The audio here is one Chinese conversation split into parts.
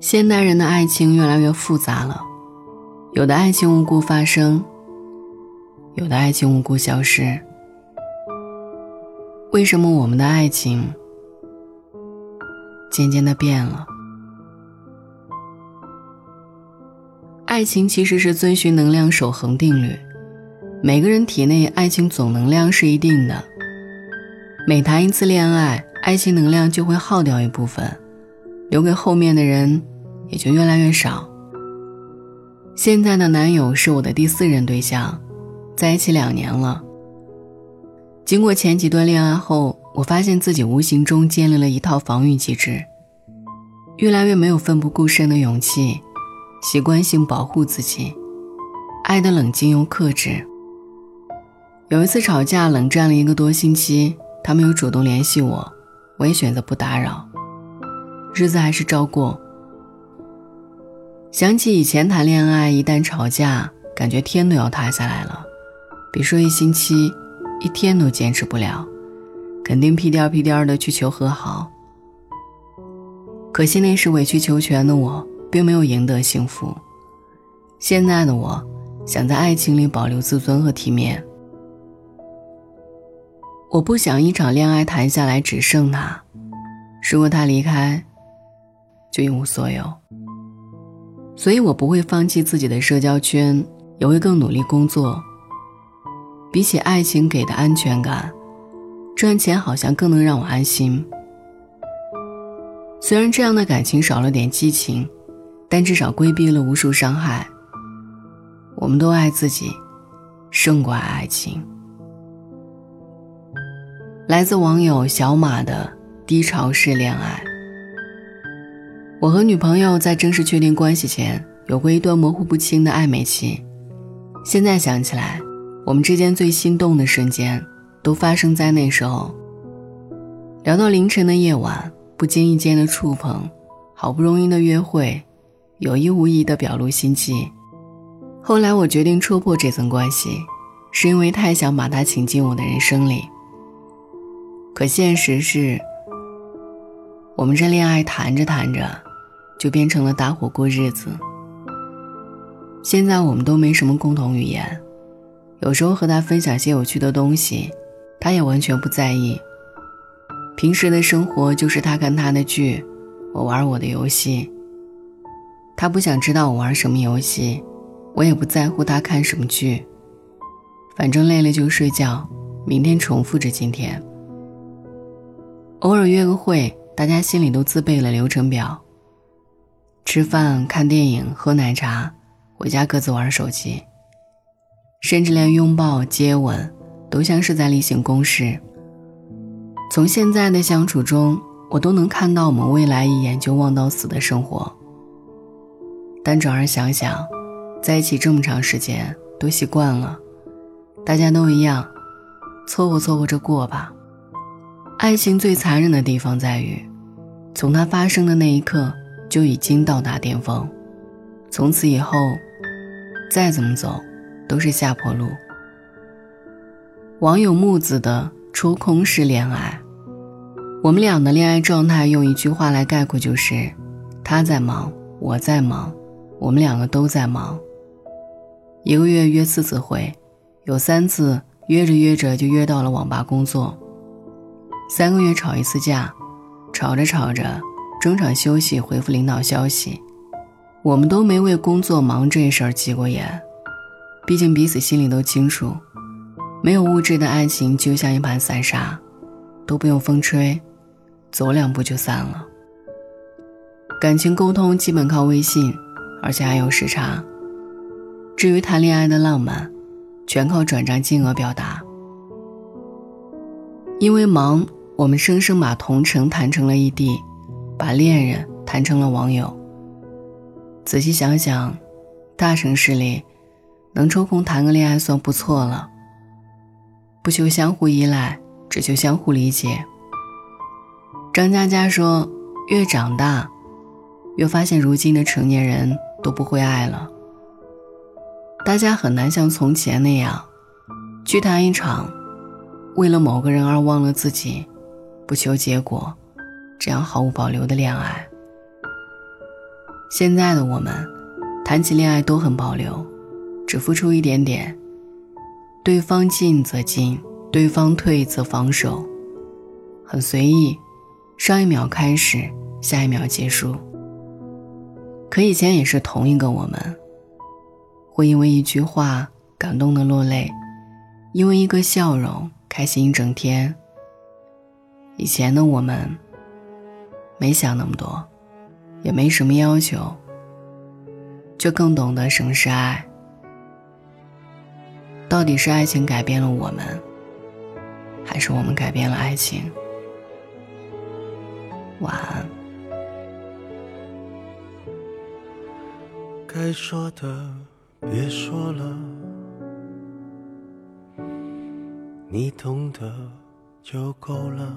现代人的爱情越来越复杂了，有的爱情无故发生，有的爱情无故消失。为什么我们的爱情渐渐的变了？爱情其实是遵循能量守恒定律，每个人体内爱情总能量是一定的，每谈一次恋爱，爱情能量就会耗掉一部分，留给后面的人。也就越来越少。现在的男友是我的第四任对象，在一起两年了。经过前几段恋爱后，我发现自己无形中建立了一套防御机制，越来越没有奋不顾身的勇气，习惯性保护自己，爱的冷静又克制。有一次吵架，冷战了一个多星期，他没有主动联系我，我也选择不打扰，日子还是照过。想起以前谈恋爱，一旦吵架，感觉天都要塌下来了。别说一星期，一天都坚持不了，肯定屁颠屁颠的去求和好。可惜那时委曲求全的我，并没有赢得幸福。现在的我，想在爱情里保留自尊和体面。我不想一场恋爱谈下来只剩他，如果他离开，就一无所有。所以我不会放弃自己的社交圈，也会更努力工作。比起爱情给的安全感，赚钱好像更能让我安心。虽然这样的感情少了点激情，但至少规避了无数伤害。我们都爱自己，胜过爱爱情。来自网友小马的低潮式恋爱。我和女朋友在正式确定关系前，有过一段模糊不清的暧昧期。现在想起来，我们之间最心动的瞬间，都发生在那时候。聊到凌晨的夜晚，不经意间的触碰，好不容易的约会，有意无意的表露心迹。后来我决定戳破这层关系，是因为太想把他请进我的人生里。可现实是，我们这恋爱谈着谈着。就变成了搭伙过日子。现在我们都没什么共同语言，有时候和他分享些有趣的东西，他也完全不在意。平时的生活就是他看他的剧，我玩我的游戏。他不想知道我玩什么游戏，我也不在乎他看什么剧。反正累了就睡觉，明天重复着今天。偶尔约个会，大家心里都自备了流程表。吃饭、看电影、喝奶茶，回家各自玩手机，甚至连拥抱、接吻都像是在例行公事。从现在的相处中，我都能看到我们未来一眼就望到死的生活。但转而想想，在一起这么长时间，都习惯了，大家都一样，凑合凑合着过吧。爱情最残忍的地方在于，从它发生的那一刻。就已经到达巅峰，从此以后，再怎么走，都是下坡路。网友木子的抽空式恋爱，我们俩的恋爱状态用一句话来概括就是：他在忙，我在忙，我们两个都在忙。一个月约四次会，有三次约着约着就约到了网吧工作。三个月吵一次架，吵着吵着。中场休息，回复领导消息。我们都没为工作忙这事儿急过眼，毕竟彼此心里都清楚，没有物质的爱情就像一盘散沙，都不用风吹，走两步就散了。感情沟通基本靠微信，而且还有时差。至于谈恋爱的浪漫，全靠转账金额表达。因为忙，我们生生把同城谈成了异地。把恋人谈成了网友。仔细想想，大城市里能抽空谈个恋爱算不错了。不求相互依赖，只求相互理解。张嘉佳说：“越长大，越发现如今的成年人都不会爱了。大家很难像从前那样，去谈一场为了某个人而忘了自己，不求结果，这样毫无保留的恋爱。现在的我们，谈起恋爱都很保留，只付出一点点，对方进则进，对方退则防守，很随意，上一秒开始，下一秒结束。可以前也是同一个我们，会因为一句话感动的落泪，因为一个笑容开心一整天。以前的我们，没想那么多。也没什么要求，就更懂得什么是爱。到底是爱情改变了我们，还是我们改变了爱情？晚安。该说的别说了，你懂得就够了。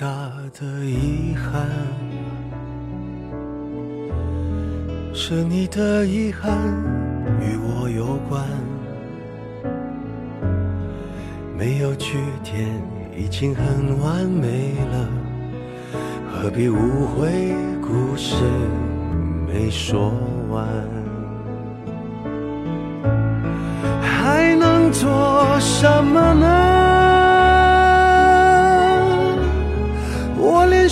大的遗憾，是你的遗憾与我有关，没有句点，已经很完美了，何必误会故事没说完？还能做什么呢？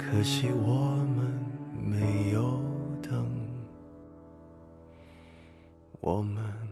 可惜我们没有等，我们。